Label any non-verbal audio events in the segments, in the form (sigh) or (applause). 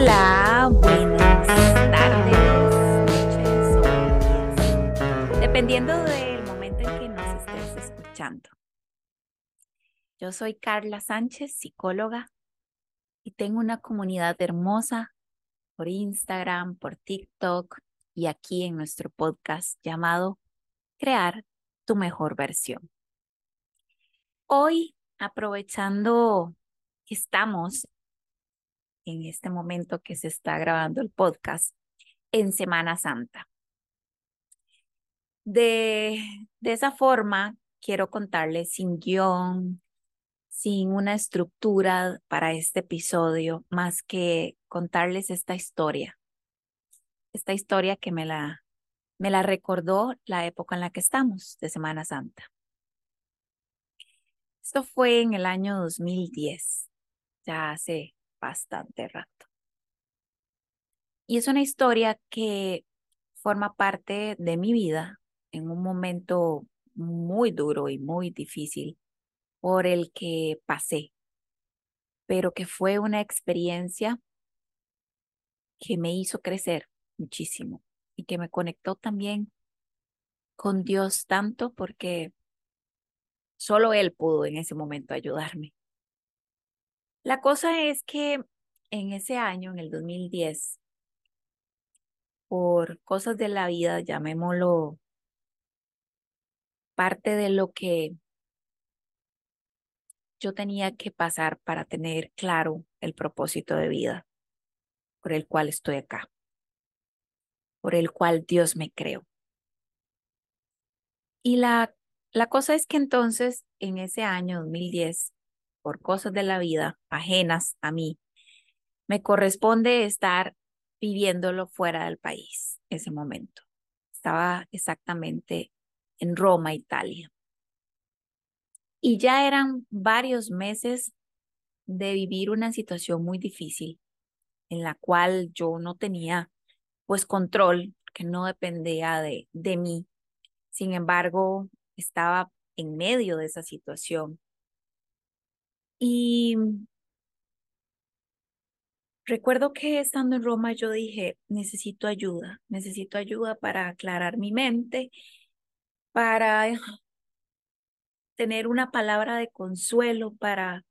Hola, buenas tardes, noches o días, dependiendo del momento en que nos estés escuchando. Yo soy Carla Sánchez, psicóloga, y tengo una comunidad hermosa por Instagram, por TikTok y aquí en nuestro podcast llamado Crear tu mejor versión. Hoy, aprovechando que estamos en este momento que se está grabando el podcast en Semana Santa. De, de esa forma, quiero contarles sin guion, sin una estructura para este episodio, más que contarles esta historia. Esta historia que me la, me la recordó la época en la que estamos, de Semana Santa. Esto fue en el año 2010, ya hace bastante rato. Y es una historia que forma parte de mi vida en un momento muy duro y muy difícil por el que pasé, pero que fue una experiencia que me hizo crecer muchísimo y que me conectó también con Dios tanto porque solo Él pudo en ese momento ayudarme. La cosa es que en ese año, en el 2010, por cosas de la vida, llamémoslo parte de lo que yo tenía que pasar para tener claro el propósito de vida por el cual estoy acá, por el cual Dios me creó. Y la, la cosa es que entonces, en ese año 2010, por cosas de la vida ajenas a mí, me corresponde estar viviéndolo fuera del país ese momento. Estaba exactamente en Roma, Italia. Y ya eran varios meses de vivir una situación muy difícil en la cual yo no tenía pues control, que no dependía de, de mí. Sin embargo, estaba en medio de esa situación y recuerdo que estando en Roma yo dije, necesito ayuda, necesito ayuda para aclarar mi mente, para (laughs) tener una palabra de consuelo, para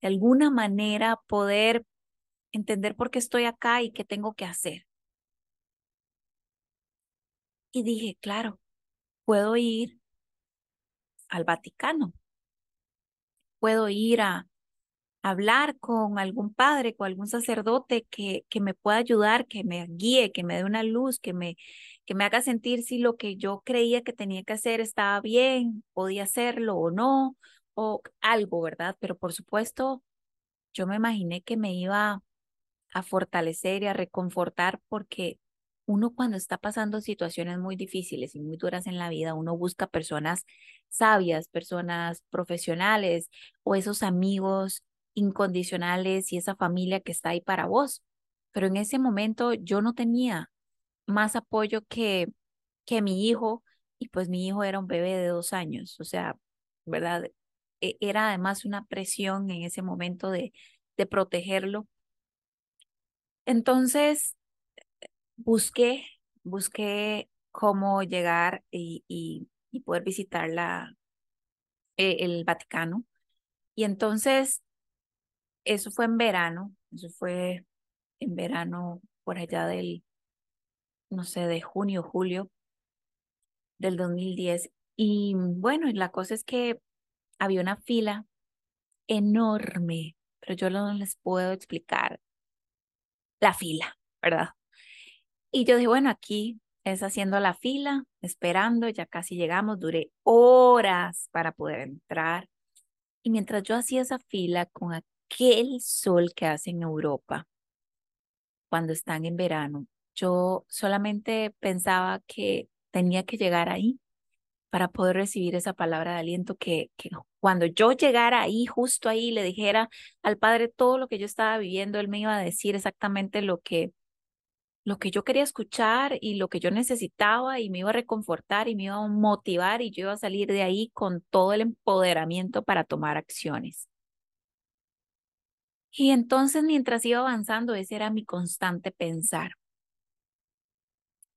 de alguna manera poder entender por qué estoy acá y qué tengo que hacer. Y dije, claro, puedo ir al Vaticano puedo ir a hablar con algún padre, con algún sacerdote que, que me pueda ayudar, que me guíe, que me dé una luz, que me, que me haga sentir si lo que yo creía que tenía que hacer estaba bien, podía hacerlo o no, o algo, ¿verdad? Pero por supuesto, yo me imaginé que me iba a fortalecer y a reconfortar porque uno cuando está pasando situaciones muy difíciles y muy duras en la vida, uno busca personas sabias, personas profesionales o esos amigos incondicionales y esa familia que está ahí para vos. Pero en ese momento yo no tenía más apoyo que, que mi hijo y pues mi hijo era un bebé de dos años, o sea, ¿verdad? E, era además una presión en ese momento de, de protegerlo. Entonces, busqué, busqué cómo llegar y, y, poder visitar la, e, el Vaticano. Y entonces, eso fue en verano, eso fue en verano por allá del, no sé, de junio, julio del 2010. Y bueno, la cosa es que había una fila enorme, pero yo no les puedo explicar la fila, ¿verdad? Y yo dije, bueno, aquí es haciendo la fila, esperando, ya casi llegamos, duré horas para poder entrar. Y mientras yo hacía esa fila con aquel sol que hace en Europa, cuando están en verano, yo solamente pensaba que tenía que llegar ahí para poder recibir esa palabra de aliento que, que cuando yo llegara ahí, justo ahí, le dijera al Padre todo lo que yo estaba viviendo, Él me iba a decir exactamente lo que lo que yo quería escuchar y lo que yo necesitaba y me iba a reconfortar y me iba a motivar y yo iba a salir de ahí con todo el empoderamiento para tomar acciones. Y entonces mientras iba avanzando, ese era mi constante pensar.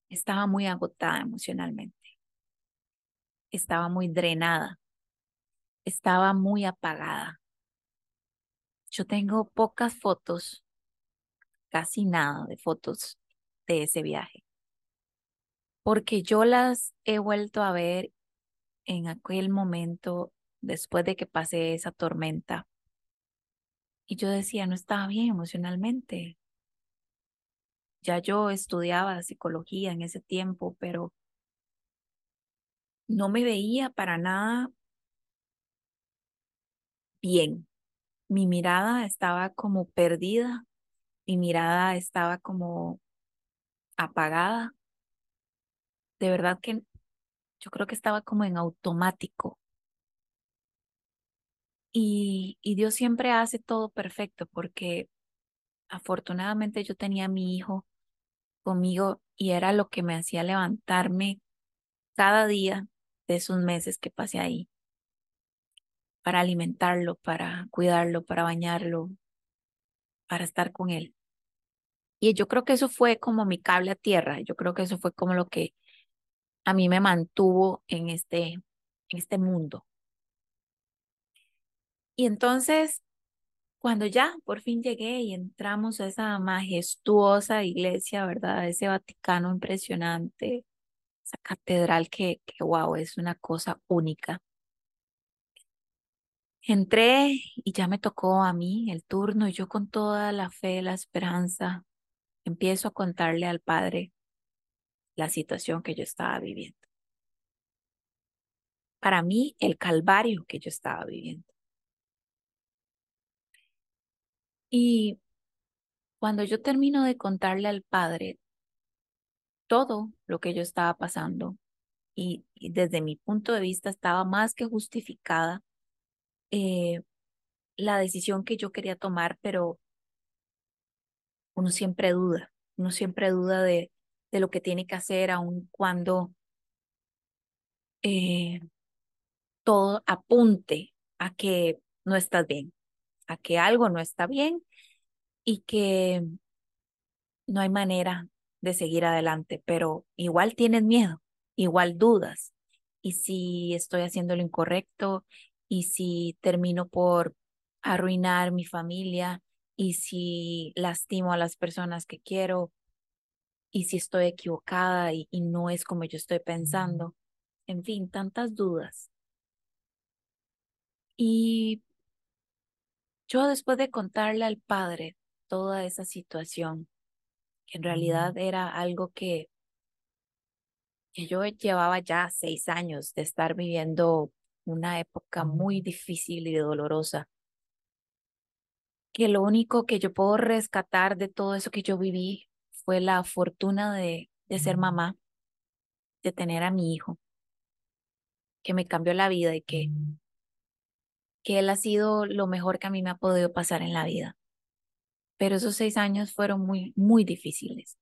Estaba muy agotada emocionalmente. Estaba muy drenada. Estaba muy apagada. Yo tengo pocas fotos, casi nada de fotos de ese viaje, porque yo las he vuelto a ver en aquel momento después de que pasé esa tormenta. Y yo decía, no estaba bien emocionalmente. Ya yo estudiaba psicología en ese tiempo, pero no me veía para nada bien. Mi mirada estaba como perdida, mi mirada estaba como apagada. De verdad que yo creo que estaba como en automático. Y, y Dios siempre hace todo perfecto porque afortunadamente yo tenía a mi hijo conmigo y era lo que me hacía levantarme cada día de esos meses que pasé ahí para alimentarlo, para cuidarlo, para bañarlo, para estar con él. Y yo creo que eso fue como mi cable a tierra, yo creo que eso fue como lo que a mí me mantuvo en este, este mundo. Y entonces, cuando ya por fin llegué y entramos a esa majestuosa iglesia, ¿verdad? Ese Vaticano impresionante, esa catedral que, que wow, es una cosa única. Entré y ya me tocó a mí el turno y yo con toda la fe, la esperanza, empiezo a contarle al Padre la situación que yo estaba viviendo. Para mí, el calvario que yo estaba viviendo. Y cuando yo termino de contarle al Padre todo lo que yo estaba pasando, y, desde mi punto de vista estaba más que justificada eh, la decisión que yo quería tomar, pero uno siempre duda, uno siempre duda de, de lo que tiene que hacer, aun cuando eh, todo apunte a que no estás bien, a que algo no está bien y que no hay manera de seguir adelante, pero igual tienes miedo, igual dudas. Y si estoy haciendo lo incorrecto, y si termino por arruinar mi familia, y si lastimo a las personas que quiero, y si estoy equivocada y, y no es como yo estoy pensando. En fin, tantas dudas. Y yo después de contarle al padre toda esa situación, que en realidad era algo que, que yo llevaba ya seis años de estar viviendo una época muy difícil y dolorosa, que lo único que yo puedo rescatar de todo eso que yo viví fue la fortuna de, de ser mamá, de tener a mi hijo, que me cambió la vida y que, que él ha sido lo mejor que a mí me ha podido pasar en la vida. Pero esos seis años fueron muy, muy difíciles.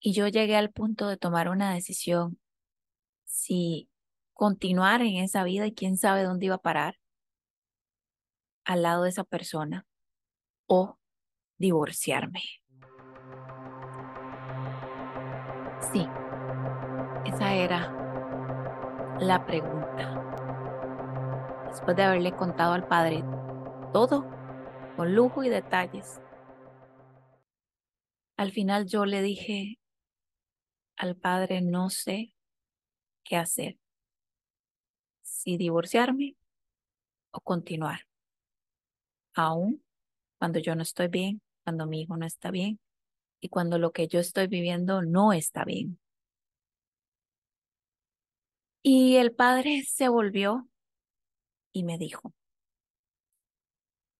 Y yo llegué al punto de tomar una decisión si continuar en esa vida y quién sabe dónde iba a parar al lado de esa persona o divorciarme. Sí, esa era la pregunta. Después de haberle contado al padre todo con lujo y detalles, al final yo le dije al padre, no sé qué hacer, si divorciarme o continuar, aún cuando yo no estoy bien, cuando mi hijo no está bien, y cuando lo que yo estoy viviendo no está bien. Y el padre (laughs) se volvió y me dijo,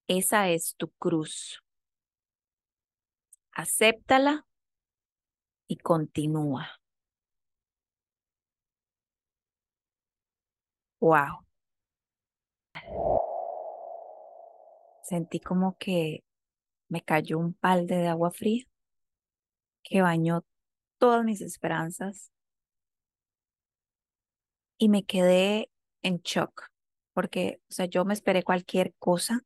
esa es tu cruz. Acéptala y continúa. Wow. Sentí como que me cayó un balde de agua fría que bañó todas mis esperanzas y me quedé en shock porque, o sea, yo me esperé cualquier cosa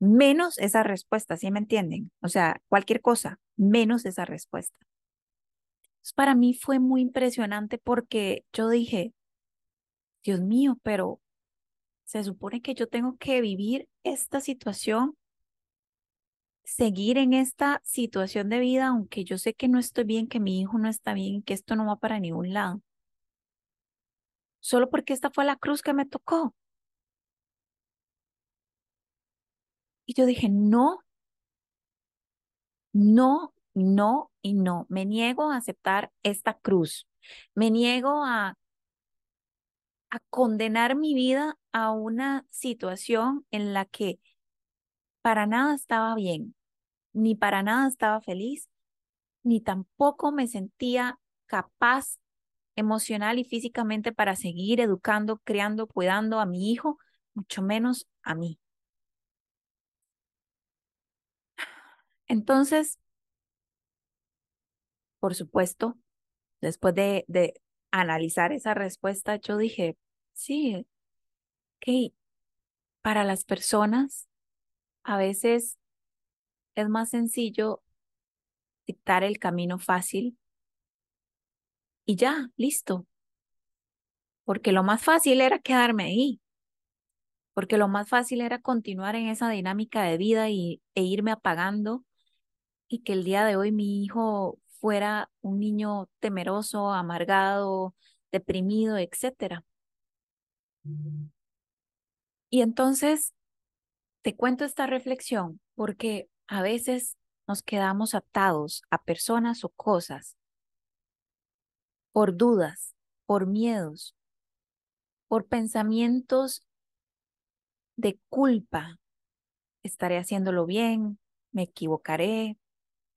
menos esa respuesta, ¿sí me entienden? O sea, cualquier cosa, menos esa respuesta. para mí fue muy impresionante porque yo dije, Dios mío, pero se supone que yo tengo que vivir esta situación, seguir en esta situación de vida, aunque yo sé que no estoy bien, que mi hijo no está bien, que esto no va para ningún lado. Solo porque esta fue la cruz que me tocó. Y yo dije, no, no, no y no. Me niego a aceptar esta cruz. Me niego a, a condenar mi vida a una situación en la que para nada estaba bien, ni para nada estaba feliz, ni tampoco me sentía capaz emocional y físicamente para seguir educando, criando, cuidando a mi hijo, mucho menos a mí. Entonces, por supuesto, después de, de analizar esa respuesta, yo dije, sí, para las personas a veces es más sencillo dictar el camino fácil y ya, listo. Porque lo más fácil era quedarme ahí. Porque lo más fácil era continuar en esa dinámica de vida y, e irme apagando y que el día de hoy mi hijo fuera un niño temeroso, amargado, deprimido, etcétera. Y entonces te cuento esta reflexión porque a veces nos quedamos atados a personas o cosas por dudas, por miedos, por pensamientos de culpa. Estaré haciéndolo bien, me equivocaré,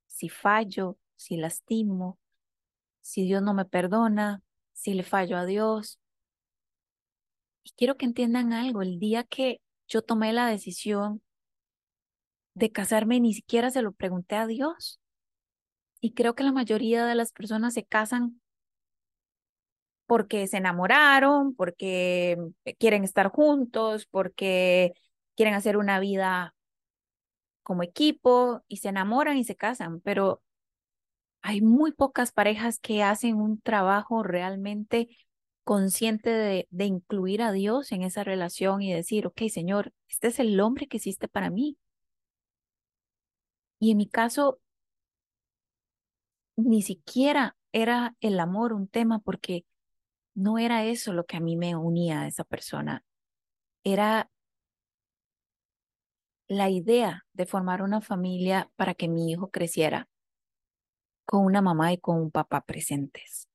si fallo, si lastimo, si Dios no me perdona, si le fallo a Dios. Quiero que entiendan algo, el día que yo tomé la decisión de casarme, ni siquiera se lo pregunté a Dios. Y creo que la mayoría de las personas se casan porque se enamoraron, porque quieren estar juntos, porque quieren hacer una vida como equipo y se enamoran y se casan, pero hay muy pocas parejas que hacen un trabajo realmente consciente de, de, incluir a Dios en esa relación y decir, ok, Señor, este es el hombre que hiciste para mí. Y en mi caso, ni siquiera era el amor un tema porque no era eso lo que a mí me unía a esa persona. Era la idea de formar una familia para que mi hijo creciera con una mamá y con un papá presentes.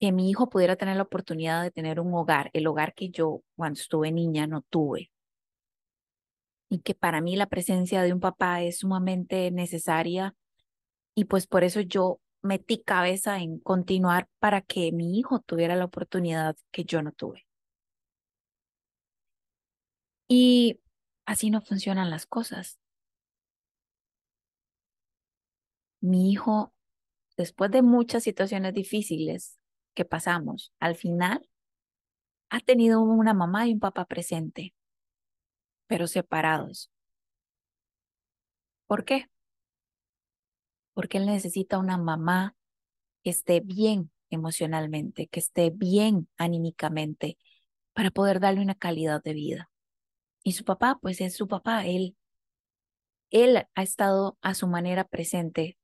Que mi hijo pudiera tener la oportunidad de tener un hogar, el hogar que yo cuando estuve niña no tuve. Y que para mí la presencia de un papá es sumamente necesaria y pues por eso yo metí cabeza en continuar para que mi hijo tuviera la oportunidad que yo no tuve. Y así no funcionan las cosas. Mi hijo, después de muchas situaciones difíciles pasamos, al final ha tenido una mamá y un papá presente, pero separados. ¿Por qué? Porque él necesita una mamá que esté bien emocionalmente, que esté bien anímicamente, para poder darle una calidad de vida. Y su papá, pues es su papá, él, él ha estado a su manera presente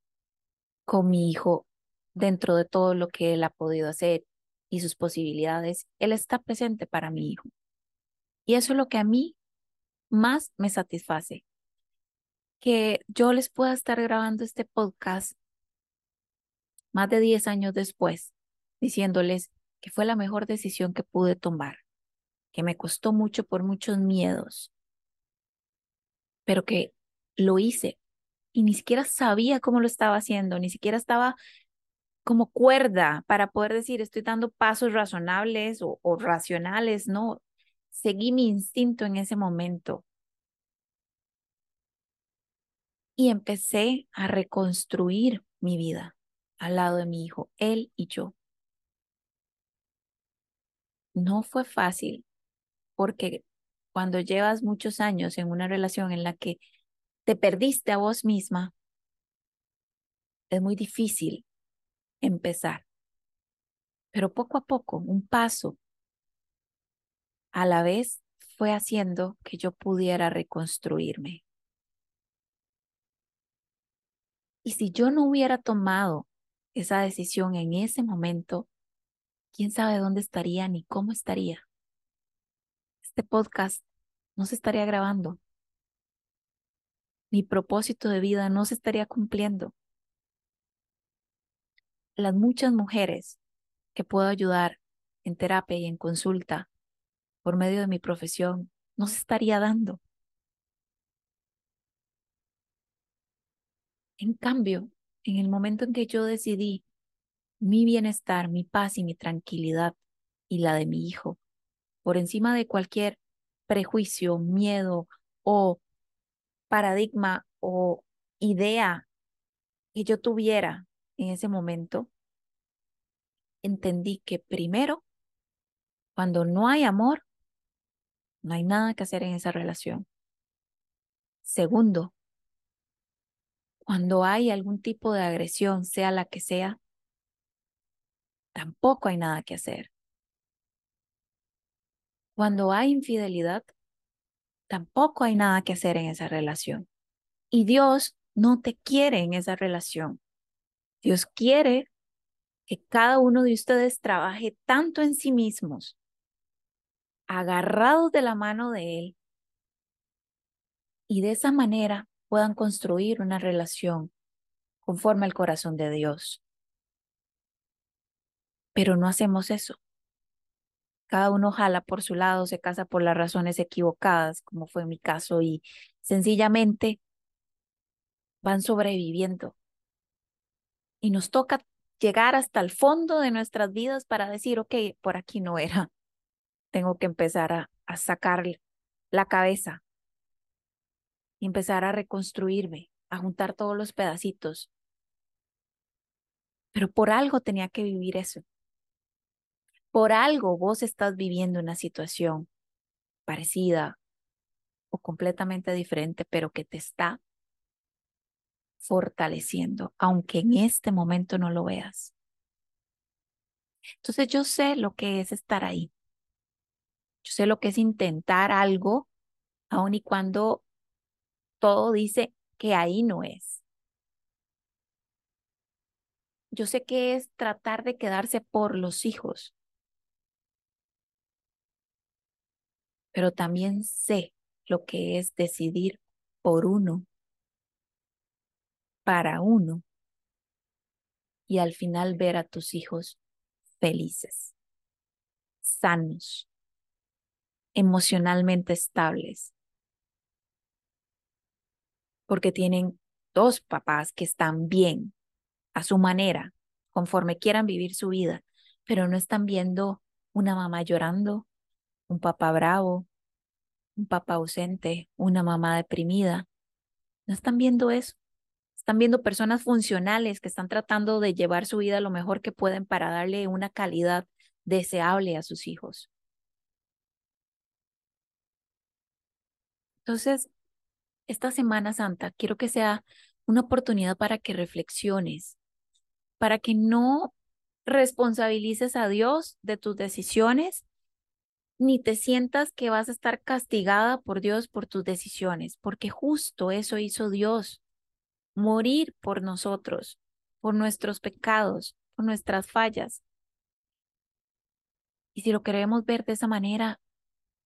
con mi hijo dentro de todo lo que él ha podido hacer y sus posibilidades. Él está presente para mi hijo. Y eso es lo que a mí más me satisface. Que yo les pueda estar grabando este podcast más de 10 años después, diciéndoles que fue la mejor decisión que pude tomar que me costó mucho por muchos miedos, pero que lo hice y ni siquiera sabía cómo lo estaba haciendo, ni siquiera estaba como cuerda para poder decir estoy dando pasos razonables o, racionales, no, seguí mi instinto en ese momento. Y empecé a reconstruir mi vida al lado de mi hijo, él y yo. No fue fácil, porque cuando llevas muchos años en una relación en la que te perdiste a vos misma, es muy difícil empezar. Pero poco a poco, un paso a la vez fue haciendo que yo pudiera reconstruirme. Y si yo no hubiera tomado esa decisión en ese momento, quién sabe dónde estaría ni cómo estaría. Este podcast no se estaría grabando. Mi propósito de vida no se estaría cumpliendo. Las muchas mujeres que puedo ayudar en terapia y en consulta por medio de mi profesión no se estaría dando. En cambio, en el momento en que yo decidí mi bienestar, mi paz y mi tranquilidad y la de mi hijo, por encima de cualquier prejuicio, miedo o paradigma o idea que yo tuviera en ese momento, entendí que primero, cuando no hay amor, no hay nada que hacer en esa relación. Segundo, cuando hay algún tipo de agresión, sea la que sea, tampoco hay nada que hacer. Cuando hay infidelidad, tampoco hay nada que hacer en esa relación. Y Dios no te quiere en esa relación. Dios quiere que cada uno de ustedes trabaje tanto en sí mismos, agarrados de la mano de Él, y de esa manera puedan construir una relación conforme al corazón de Dios. Pero no hacemos eso. Cada uno jala por su lado, se casa por las razones equivocadas, como fue mi caso, y sencillamente van sobreviviendo. Y nos toca llegar hasta el fondo de nuestras vidas para decir, ok, por aquí no era. Tengo que empezar a, a sacar la cabeza y empezar a reconstruirme, a juntar todos los pedacitos. Pero por algo tenía que vivir eso. Por algo vos estás viviendo una situación parecida o completamente diferente, pero que te está fortaleciendo, aunque en este momento no lo veas. Entonces yo sé lo que es estar ahí. Yo sé lo que es intentar algo, aun y cuando todo dice que ahí no es. Yo sé que es tratar de quedarse por los hijos, pero también sé lo que es decidir por uno, para uno, y al final ver a tus hijos felices, sanos, emocionalmente estables, porque tienen dos papás que están bien a su manera, conforme quieran vivir su vida, pero no están viendo una mamá llorando, un papá bravo, un papá ausente, una mamá deprimida. No están viendo eso. Están viendo personas funcionales que están tratando de llevar su vida lo mejor que pueden para darle una calidad deseable a sus hijos. Entonces, esta Semana Santa quiero que sea una oportunidad para que reflexiones, para que no responsabilices a Dios de tus decisiones, ni te sientas que vas a estar castigada por Dios por tus decisiones, porque justo eso hizo Dios, morir por nosotros, por nuestros pecados, por nuestras fallas. Y si lo queremos ver de esa manera,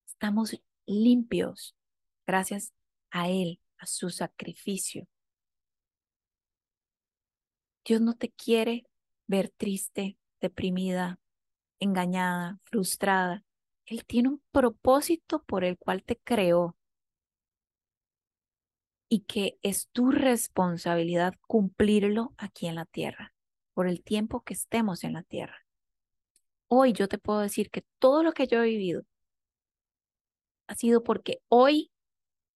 estamos limpios gracias a Él, a su sacrificio. Dios no te quiere ver triste, deprimida, engañada, frustrada. Él tiene un propósito por el cual te creó y que es tu responsabilidad cumplirlo aquí en la tierra, por el tiempo que estemos en la tierra. Hoy yo te puedo decir que todo lo que yo he vivido ha sido porque hoy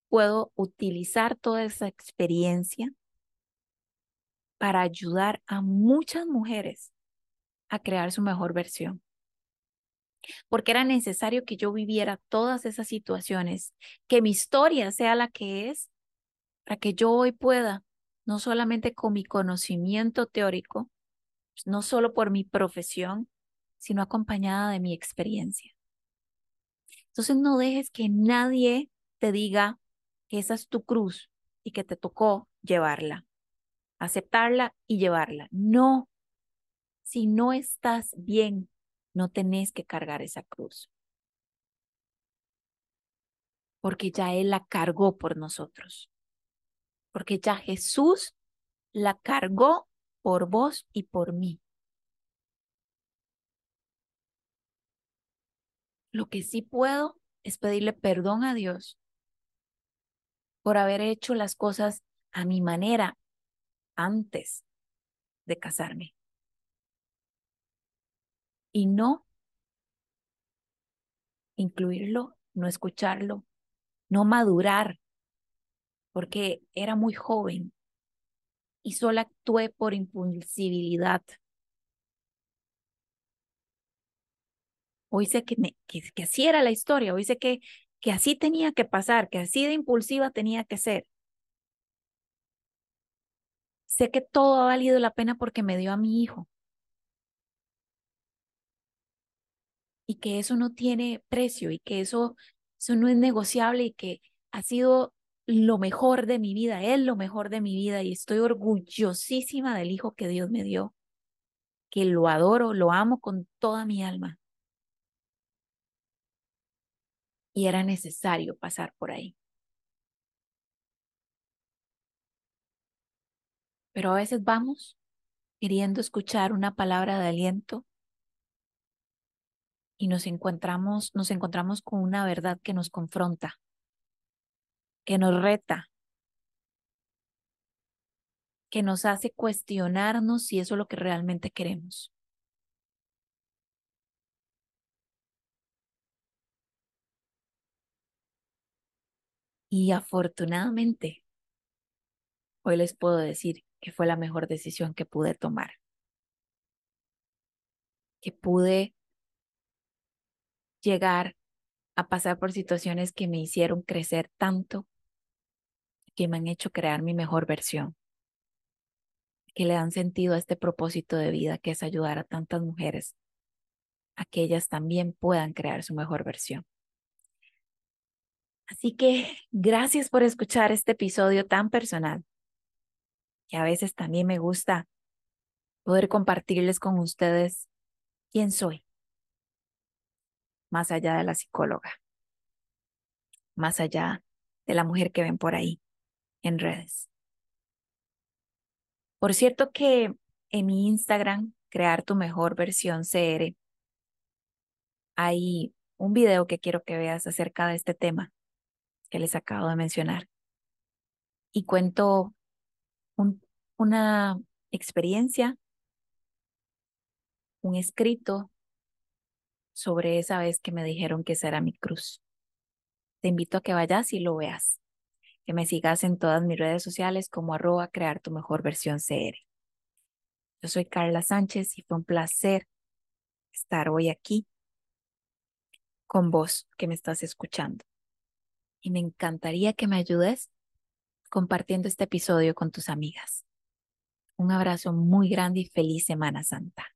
puedo utilizar toda esa experiencia para ayudar a muchas mujeres a crear su mejor versión. porque era necesario que yo viviera todas esas situaciones, que mi historia sea la que es, para que yo hoy pueda, no solamente con mi conocimiento teórico, no solo por mi profesión, sino acompañada de mi experiencia. Entonces no dejes que nadie te diga que esa es tu cruz y que te tocó llevarla, aceptarla y llevarla. No, si no estás bien, no tenés que cargar esa cruz. Porque ya Él la cargó por nosotros. Porque ya Jesús la cargó por vos y por mí. Lo que sí puedo es pedirle perdón a Dios por haber hecho las cosas a mi manera antes de casarme. Y no incluirlo, no escucharlo, no madurar, porque era muy joven y solo actué por impulsibilidad. Hoy sé que, me, que, así era la historia, hoy sé que, que así tenía que pasar, que así de impulsiva tenía que ser. Sé que todo ha valido la pena porque me dio a mi hijo. Y que eso no tiene precio y que eso, eso no es negociable y que ha sido lo mejor de mi vida, es lo mejor de mi vida y estoy orgullosísima del hijo que Dios me dio, que lo adoro, lo amo con toda mi alma. y era necesario pasar por ahí. Pero a veces vamos queriendo escuchar una palabra de aliento y nos encontramos, nos encontramos con una verdad que nos confronta, que nos reta, que nos hace cuestionarnos si eso es lo que realmente queremos. Y afortunadamente, hoy les puedo decir que fue la mejor decisión que pude tomar. Que pude llegar a pasar por situaciones que me hicieron crecer tanto, que me han hecho crear mi mejor versión, que le dan sentido a este propósito de vida que es ayudar a tantas mujeres a que ellas también puedan crear su mejor versión. Así que gracias por escuchar este episodio tan personal, que a veces también me gusta poder compartirles con ustedes quién soy, más allá de la psicóloga, más allá de la mujer que ven por ahí en redes. Por cierto que en mi Instagram, crear tu mejor versión CR, hay un video que quiero que veas acerca de este tema que les acabo de mencionar. Y cuento una experiencia, un escrito sobre esa vez que me dijeron que esa era mi cruz. Te invito a que vayas y lo veas, que me sigas en todas mis redes sociales como arroba crear tu mejor versión CR. Yo soy Carla Sánchez y fue un placer estar hoy aquí con vos que me estás escuchando y me encantaría que me ayudes compartiendo este episodio con tus amigas. Un abrazo muy grande y feliz Semana Santa.